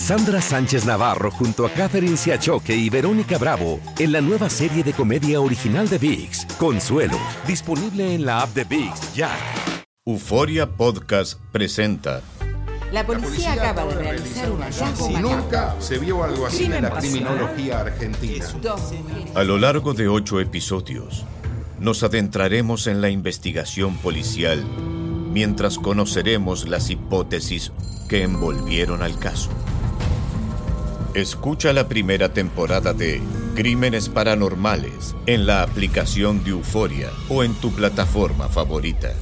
Cassandra Sánchez Navarro junto a Catherine Siachoque y Verónica Bravo en la nueva serie de comedia original de VIX, Consuelo, disponible en la app de VIX ya. Euforia Podcast presenta. La policía, acaba de realizar un hallazgo Si macabro. nunca se vio algo así en la criminología argentina. A lo largo de ocho episodios, nos adentraremos en la investigación policial mientras conoceremos las hipótesis que envolvieron al caso. Escucha la primera temporada de Crímenes Paranormales en la aplicación de Euforia o en tu plataforma favorita.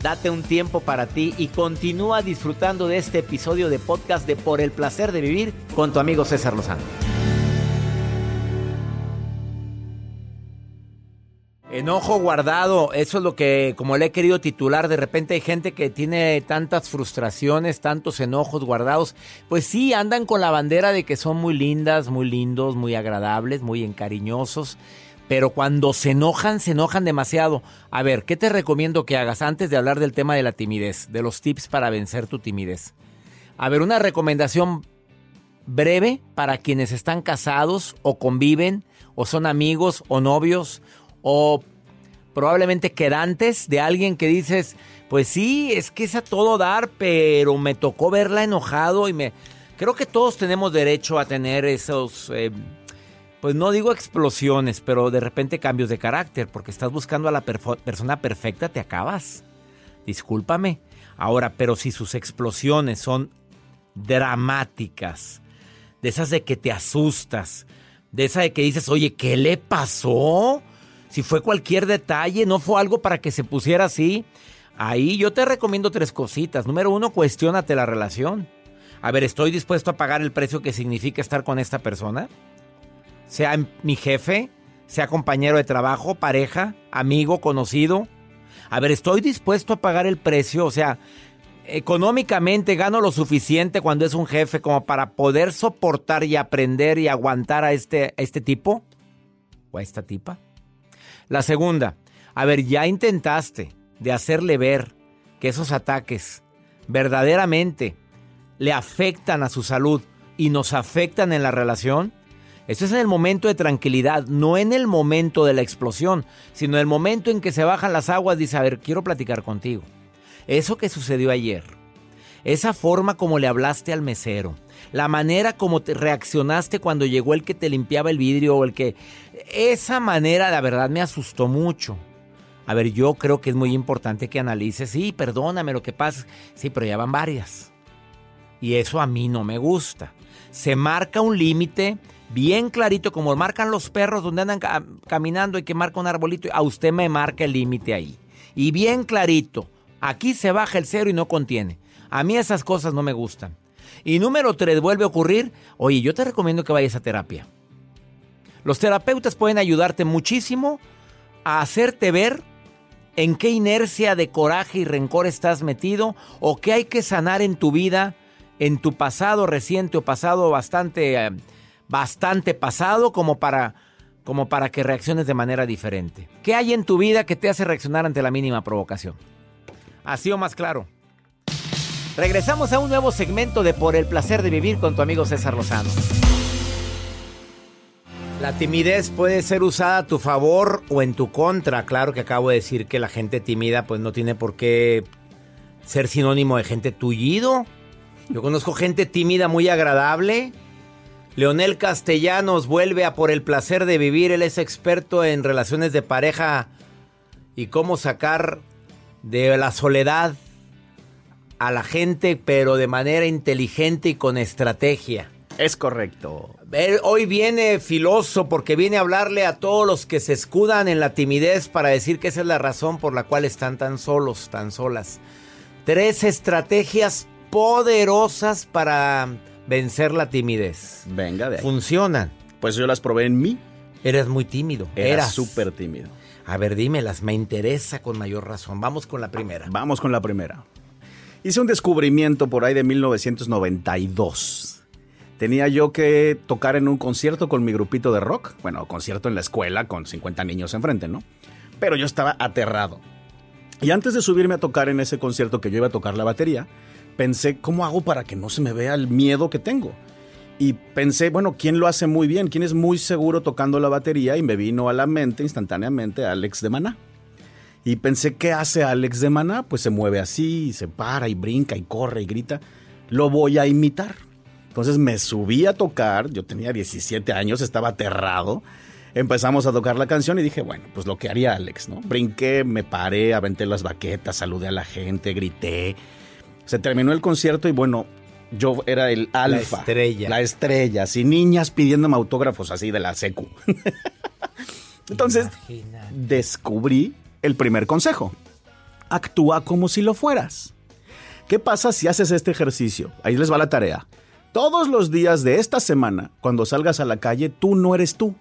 Date un tiempo para ti y continúa disfrutando de este episodio de podcast de Por el placer de vivir con tu amigo César Lozano. Enojo guardado, eso es lo que como le he querido titular, de repente hay gente que tiene tantas frustraciones, tantos enojos guardados, pues sí, andan con la bandera de que son muy lindas, muy lindos, muy agradables, muy encariñosos, pero cuando se enojan, se enojan demasiado. A ver, ¿qué te recomiendo que hagas antes de hablar del tema de la timidez, de los tips para vencer tu timidez? A ver, una recomendación breve para quienes están casados o conviven o son amigos o novios o probablemente quedantes de alguien que dices, pues sí, es que es a todo dar, pero me tocó verla enojado y me... Creo que todos tenemos derecho a tener esos, eh, pues no digo explosiones, pero de repente cambios de carácter, porque estás buscando a la persona perfecta, te acabas. Discúlpame. Ahora, pero si sus explosiones son dramáticas, de esas de que te asustas, de esa de que dices, oye, ¿qué le pasó? Si fue cualquier detalle, no fue algo para que se pusiera así. Ahí yo te recomiendo tres cositas. Número uno, cuestiónate la relación. A ver, ¿estoy dispuesto a pagar el precio que significa estar con esta persona? Sea mi jefe, sea compañero de trabajo, pareja, amigo, conocido. A ver, ¿estoy dispuesto a pagar el precio? O sea, económicamente gano lo suficiente cuando es un jefe como para poder soportar y aprender y aguantar a este, a este tipo o a esta tipa. La segunda, a ver, ya intentaste de hacerle ver que esos ataques verdaderamente le afectan a su salud y nos afectan en la relación. Eso es en el momento de tranquilidad, no en el momento de la explosión, sino en el momento en que se bajan las aguas, dice, a ver, quiero platicar contigo. Eso que sucedió ayer, esa forma como le hablaste al mesero, la manera como te reaccionaste cuando llegó el que te limpiaba el vidrio o el que... Esa manera, la verdad, me asustó mucho. A ver, yo creo que es muy importante que analices, sí, perdóname lo que pasa, sí, pero ya van varias. Y eso a mí no me gusta. Se marca un límite bien clarito, como marcan los perros donde andan ca- caminando y que marca un arbolito. A usted me marca el límite ahí. Y bien clarito. Aquí se baja el cero y no contiene. A mí esas cosas no me gustan. Y número tres, vuelve a ocurrir. Oye, yo te recomiendo que vayas a terapia. Los terapeutas pueden ayudarte muchísimo a hacerte ver en qué inercia de coraje y rencor estás metido o qué hay que sanar en tu vida, en tu pasado reciente o pasado bastante, eh, bastante pasado como para, como para que reacciones de manera diferente. ¿Qué hay en tu vida que te hace reaccionar ante la mínima provocación? Así o más claro. Regresamos a un nuevo segmento de Por el placer de vivir con tu amigo César Lozano. La timidez puede ser usada a tu favor o en tu contra. Claro que acabo de decir que la gente tímida pues no tiene por qué ser sinónimo de gente tullido. Yo conozco gente tímida muy agradable. Leonel Castellanos vuelve a por el placer de vivir. Él es experto en relaciones de pareja y cómo sacar de la soledad a la gente, pero de manera inteligente y con estrategia. Es correcto. Él hoy viene filoso porque viene a hablarle a todos los que se escudan en la timidez para decir que esa es la razón por la cual están tan solos, tan solas. Tres estrategias poderosas para vencer la timidez. Venga de ahí. Funcionan. Pues yo las probé en mí. Eres muy tímido. Era súper tímido. A ver, dímelas, me interesa con mayor razón. Vamos con la primera. Vamos con la primera. Hice un descubrimiento por ahí de 1992. Tenía yo que tocar en un concierto con mi grupito de rock. Bueno, concierto en la escuela con 50 niños enfrente, ¿no? Pero yo estaba aterrado. Y antes de subirme a tocar en ese concierto que yo iba a tocar la batería, pensé, ¿cómo hago para que no se me vea el miedo que tengo? Y pensé, bueno, ¿quién lo hace muy bien? ¿Quién es muy seguro tocando la batería? Y me vino a la mente instantáneamente Alex de Maná. Y pensé, ¿qué hace Alex de Maná? Pues se mueve así, y se para y brinca y corre y grita. Lo voy a imitar. Entonces me subí a tocar, yo tenía 17 años, estaba aterrado. Empezamos a tocar la canción y dije, bueno, pues lo que haría Alex, ¿no? Brinqué, me paré, aventé las baquetas, saludé a la gente, grité. Se terminó el concierto y bueno, yo era el alfa. estrella. La estrella, así niñas pidiéndome autógrafos así de la secu. Entonces, Imagínate. descubrí el primer consejo. Actúa como si lo fueras. ¿Qué pasa si haces este ejercicio? Ahí les va la tarea. Todos los días de esta semana, cuando salgas a la calle, tú no eres tú.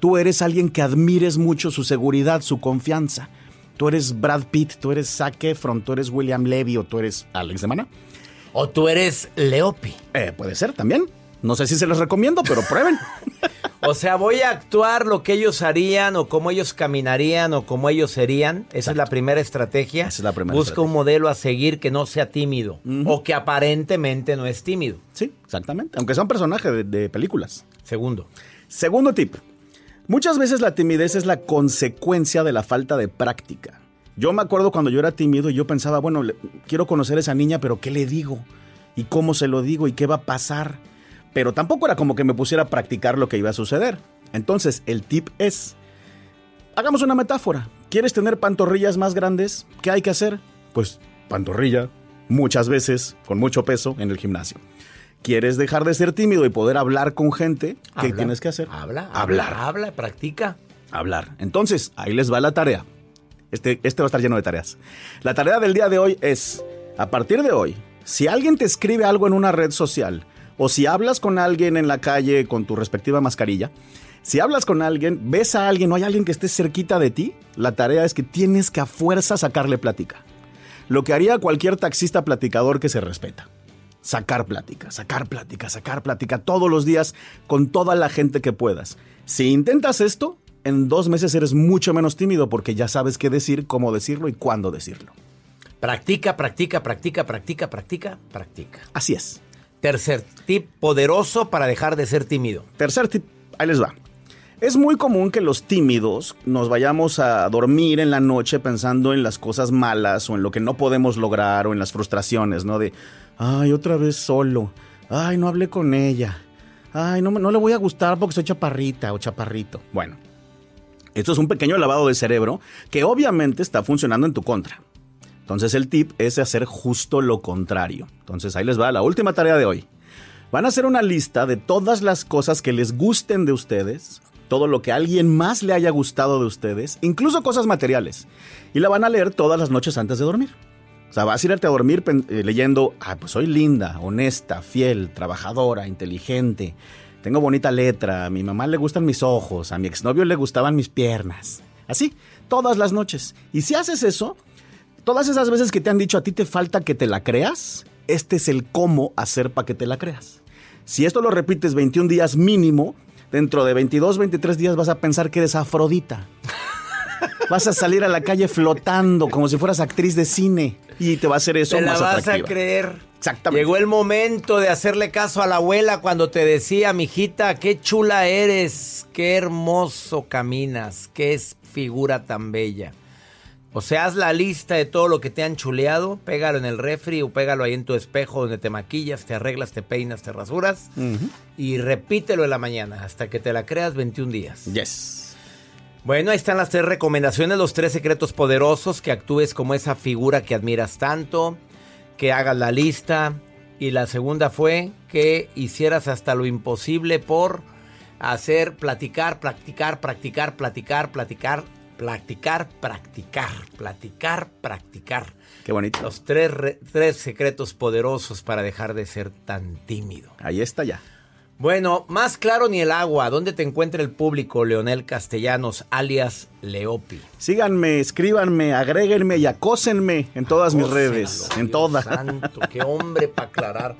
Tú eres alguien que admires mucho su seguridad, su confianza. Tú eres Brad Pitt, tú eres Zac Efron, tú eres William Levy o tú eres Alex de Mana. O tú eres Leopi. Eh, puede ser también. No sé si se los recomiendo, pero prueben. O sea, voy a actuar lo que ellos harían o cómo ellos caminarían o cómo ellos serían. Esa es la primera estrategia. Esa es la primera Busca estrategia. un modelo a seguir que no sea tímido o que aparentemente no es tímido. sí, exactamente. Aunque sea un personaje de, de películas. Segundo. Segundo tip. Muchas veces la timidez es la consecuencia de la falta de práctica. Yo me acuerdo cuando yo era tímido y yo pensaba, bueno, le- quiero conocer a esa niña, pero ¿qué le digo? ¿Y cómo se lo digo? ¿Y qué va a pasar? Pero tampoco era como que me pusiera a practicar lo que iba a suceder. Entonces, el tip es, hagamos una metáfora. ¿Quieres tener pantorrillas más grandes? ¿Qué hay que hacer? Pues pantorrilla, muchas veces, con mucho peso, en el gimnasio. ¿Quieres dejar de ser tímido y poder hablar con gente? ¿Qué Habla. tienes que hacer? Habla, Hablar. habla, habla, practica. Hablar. Entonces, ahí les va la tarea. Este, este va a estar lleno de tareas. La tarea del día de hoy es, a partir de hoy, si alguien te escribe algo en una red social, o si hablas con alguien en la calle con tu respectiva mascarilla, si hablas con alguien, ves a alguien o hay alguien que esté cerquita de ti, la tarea es que tienes que a fuerza sacarle plática. Lo que haría cualquier taxista platicador que se respeta. Sacar plática, sacar plática, sacar plática todos los días con toda la gente que puedas. Si intentas esto, en dos meses eres mucho menos tímido porque ya sabes qué decir, cómo decirlo y cuándo decirlo. Practica, practica, practica, practica, practica, practica. Así es. Tercer tip poderoso para dejar de ser tímido. Tercer tip, ahí les va. Es muy común que los tímidos nos vayamos a dormir en la noche pensando en las cosas malas o en lo que no podemos lograr o en las frustraciones, ¿no? De, ay, otra vez solo. Ay, no hablé con ella. Ay, no, no le voy a gustar porque soy chaparrita o chaparrito. Bueno, esto es un pequeño lavado de cerebro que obviamente está funcionando en tu contra. Entonces el tip es hacer justo lo contrario. Entonces ahí les va la última tarea de hoy. Van a hacer una lista de todas las cosas que les gusten de ustedes, todo lo que a alguien más le haya gustado de ustedes, incluso cosas materiales. Y la van a leer todas las noches antes de dormir. O sea, vas a irte a dormir eh, leyendo, ah, pues soy linda, honesta, fiel, trabajadora, inteligente, tengo bonita letra, a mi mamá le gustan mis ojos, a mi exnovio le gustaban mis piernas. Así, todas las noches. Y si haces eso, todas esas veces que te han dicho a ti te falta que te la creas, este es el cómo hacer para que te la creas. Si esto lo repites 21 días mínimo, dentro de 22, 23 días vas a pensar que eres afrodita. Vas a salir a la calle flotando como si fueras actriz de cine y te va a hacer eso Te la más vas atractiva. a creer. Exactamente. Llegó el momento de hacerle caso a la abuela cuando te decía, mijita, qué chula eres, qué hermoso caminas, qué es figura tan bella. O sea, haz la lista de todo lo que te han chuleado, pégalo en el refri o pégalo ahí en tu espejo donde te maquillas, te arreglas, te peinas, te rasuras y repítelo en la mañana hasta que te la creas 21 días. Yes. Bueno, ahí están las tres recomendaciones, los tres secretos poderosos, que actúes como esa figura que admiras tanto, que hagas la lista. Y la segunda fue que hicieras hasta lo imposible por hacer, platicar, practicar, practicar, platicar, platicar Practicar, practicar, platicar, practicar. Qué bonito. Los tres, re- tres secretos poderosos para dejar de ser tan tímido. Ahí está ya. Bueno, más claro ni el agua. ¿Dónde te encuentra el público? Leonel Castellanos, alias Leopi. Síganme, escríbanme, agréguenme y acósenme en todas mis redes. En todas. Santo, qué hombre para aclarar.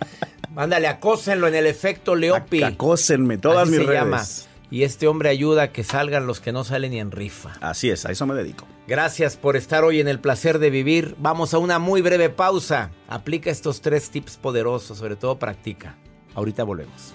Mándale, acósenlo en el efecto Leopi. Acósenme, todas Así mis se redes. llama. Y este hombre ayuda a que salgan los que no salen ni en rifa. Así es, a eso me dedico. Gracias por estar hoy en el placer de vivir. Vamos a una muy breve pausa. Aplica estos tres tips poderosos, sobre todo practica. Ahorita volvemos.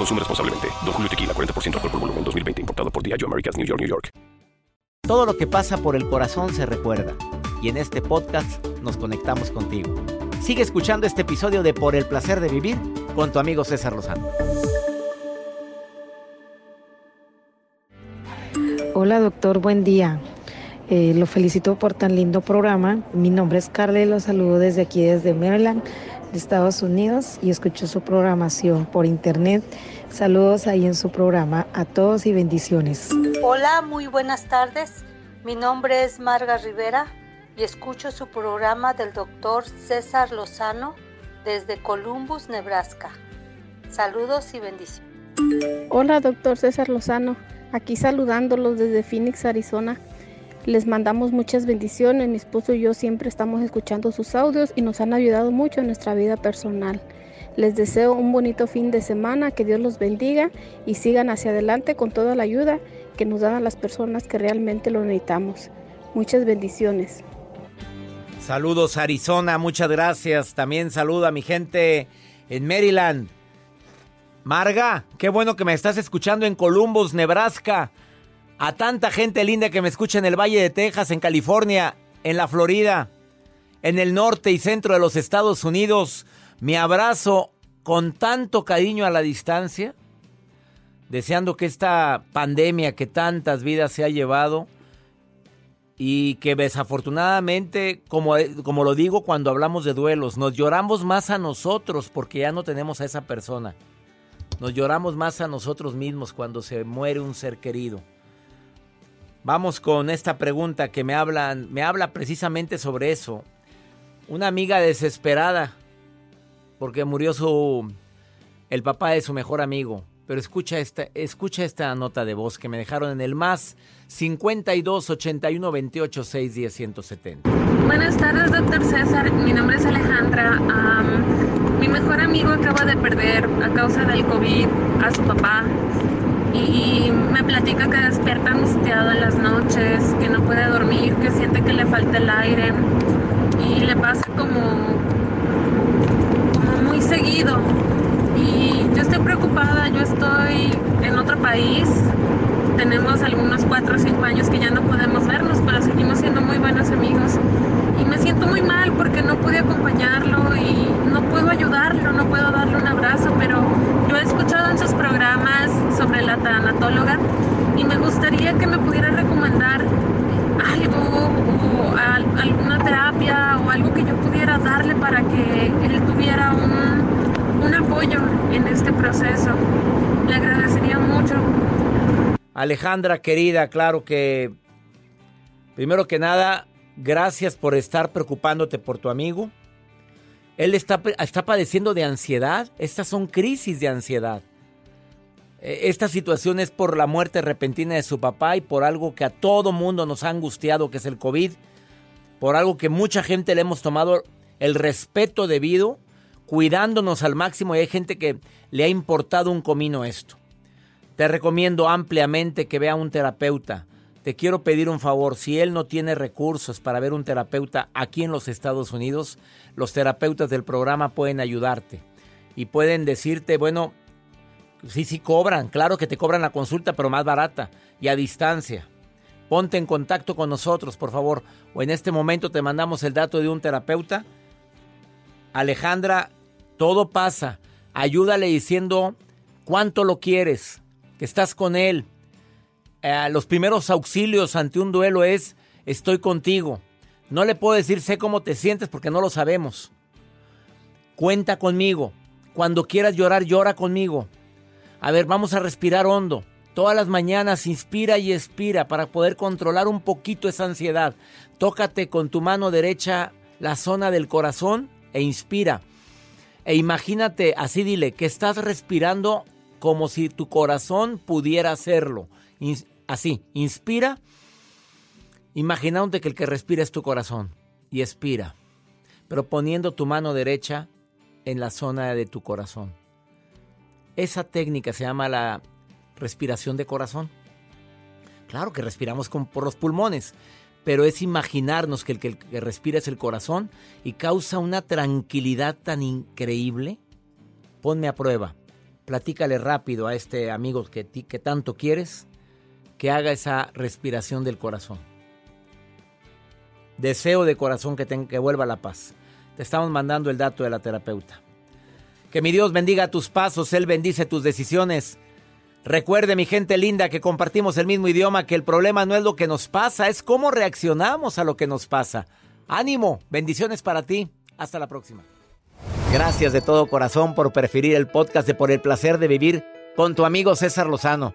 Consume responsablemente. Don Julio Tequila, 40% alcohol por volumen, 2020. Importado por Diageo Americas, New York, New York. Todo lo que pasa por el corazón se recuerda. Y en este podcast nos conectamos contigo. Sigue escuchando este episodio de Por el placer de vivir con tu amigo César Lozano. Hola doctor, buen día. Eh, lo felicito por tan lindo programa. Mi nombre es Carla y lo saludo desde aquí, desde Maryland, de Estados Unidos, y escucho su programación por internet. Saludos ahí en su programa a todos y bendiciones. Hola, muy buenas tardes. Mi nombre es Marga Rivera y escucho su programa del doctor César Lozano desde Columbus, Nebraska. Saludos y bendiciones. Hola, doctor César Lozano. Aquí saludándolos desde Phoenix, Arizona. Les mandamos muchas bendiciones. Mi esposo y yo siempre estamos escuchando sus audios y nos han ayudado mucho en nuestra vida personal. Les deseo un bonito fin de semana, que Dios los bendiga y sigan hacia adelante con toda la ayuda que nos dan las personas que realmente lo necesitamos. Muchas bendiciones. Saludos Arizona, muchas gracias. También saludo a mi gente en Maryland. Marga, qué bueno que me estás escuchando en Columbus, Nebraska. A tanta gente linda que me escucha en el Valle de Texas, en California, en la Florida, en el norte y centro de los Estados Unidos. Mi abrazo con tanto cariño a la distancia, deseando que esta pandemia que tantas vidas se ha llevado y que desafortunadamente, como, como lo digo cuando hablamos de duelos, nos lloramos más a nosotros porque ya no tenemos a esa persona. Nos lloramos más a nosotros mismos cuando se muere un ser querido. Vamos con esta pregunta que me hablan, me habla precisamente sobre eso. Una amiga desesperada porque murió su el papá de su mejor amigo. Pero escucha esta, escucha esta nota de voz que me dejaron en el más 52 81 28 6 10 170. Buenas tardes, doctor César. Mi nombre es Alejandra. Am, mi mejor amigo acaba de perder a causa del COVID a su papá y me platica que despierta angustiado en las noches, que no puede dormir, que siente que le falta el aire y le pasa como, como muy seguido. Y yo estoy preocupada, yo estoy en otro país, tenemos algunos 4 o 5 años que ya no podemos vernos, pero seguimos siendo muy buenos amigos. Y me siento muy mal porque no pude acompañarlo y no puedo ayudarlo, no puedo darle un abrazo, pero yo he escuchado en sus programas sobre la tanatóloga y me gustaría que me pudiera recomendar algo o al- alguna terapia o algo que yo pudiera darle para que él tuviera un, un apoyo en este proceso. Le agradecería mucho. Alejandra, querida, claro que primero que nada, gracias por estar preocupándote por tu amigo. Él está, está padeciendo de ansiedad. Estas son crisis de ansiedad. Eh, Esta situación es por la muerte repentina de su papá y por algo que a todo mundo nos ha angustiado, que es el COVID. Por algo que mucha gente le hemos tomado el respeto debido, cuidándonos al máximo. Y hay gente que le ha importado un comino esto. Te recomiendo ampliamente que vea a un terapeuta. Te quiero pedir un favor, si él no tiene recursos para ver un terapeuta aquí en los Estados Unidos, los terapeutas del programa pueden ayudarte y pueden decirte, bueno, sí, sí cobran, claro que te cobran la consulta, pero más barata y a distancia. Ponte en contacto con nosotros, por favor, o en este momento te mandamos el dato de un terapeuta. Alejandra, todo pasa. Ayúdale diciendo cuánto lo quieres, que estás con él. Eh, los primeros auxilios ante un duelo es estoy contigo. No le puedo decir sé cómo te sientes porque no lo sabemos. Cuenta conmigo. Cuando quieras llorar, llora conmigo. A ver, vamos a respirar hondo. Todas las mañanas inspira y expira para poder controlar un poquito esa ansiedad. Tócate con tu mano derecha la zona del corazón e inspira. E imagínate, así dile, que estás respirando como si tu corazón pudiera hacerlo. Así, inspira, imaginándote que el que respira es tu corazón. Y expira, pero poniendo tu mano derecha en la zona de tu corazón. Esa técnica se llama la respiración de corazón. Claro que respiramos con, por los pulmones, pero es imaginarnos que el, que respira es el corazón y causa una tranquilidad tan increíble. Ponme a prueba. Platícale rápido a este amigo que tanto quieres que haga esa respiración del corazón. Deseo de corazón que, ten- que vuelva la paz. Te estamos mandando el dato de la terapeuta. Que mi Dios bendiga tus pasos, Él bendice tus decisiones. Recuerde, mi gente linda, que compartimos el mismo idioma, que el problema no es lo que nos pasa, es cómo reaccionamos a lo que nos pasa. Ánimo, bendiciones para ti. Hasta la próxima. Gracias de todo corazón por preferir el podcast de Por el placer de vivir con tu amigo César Lozano.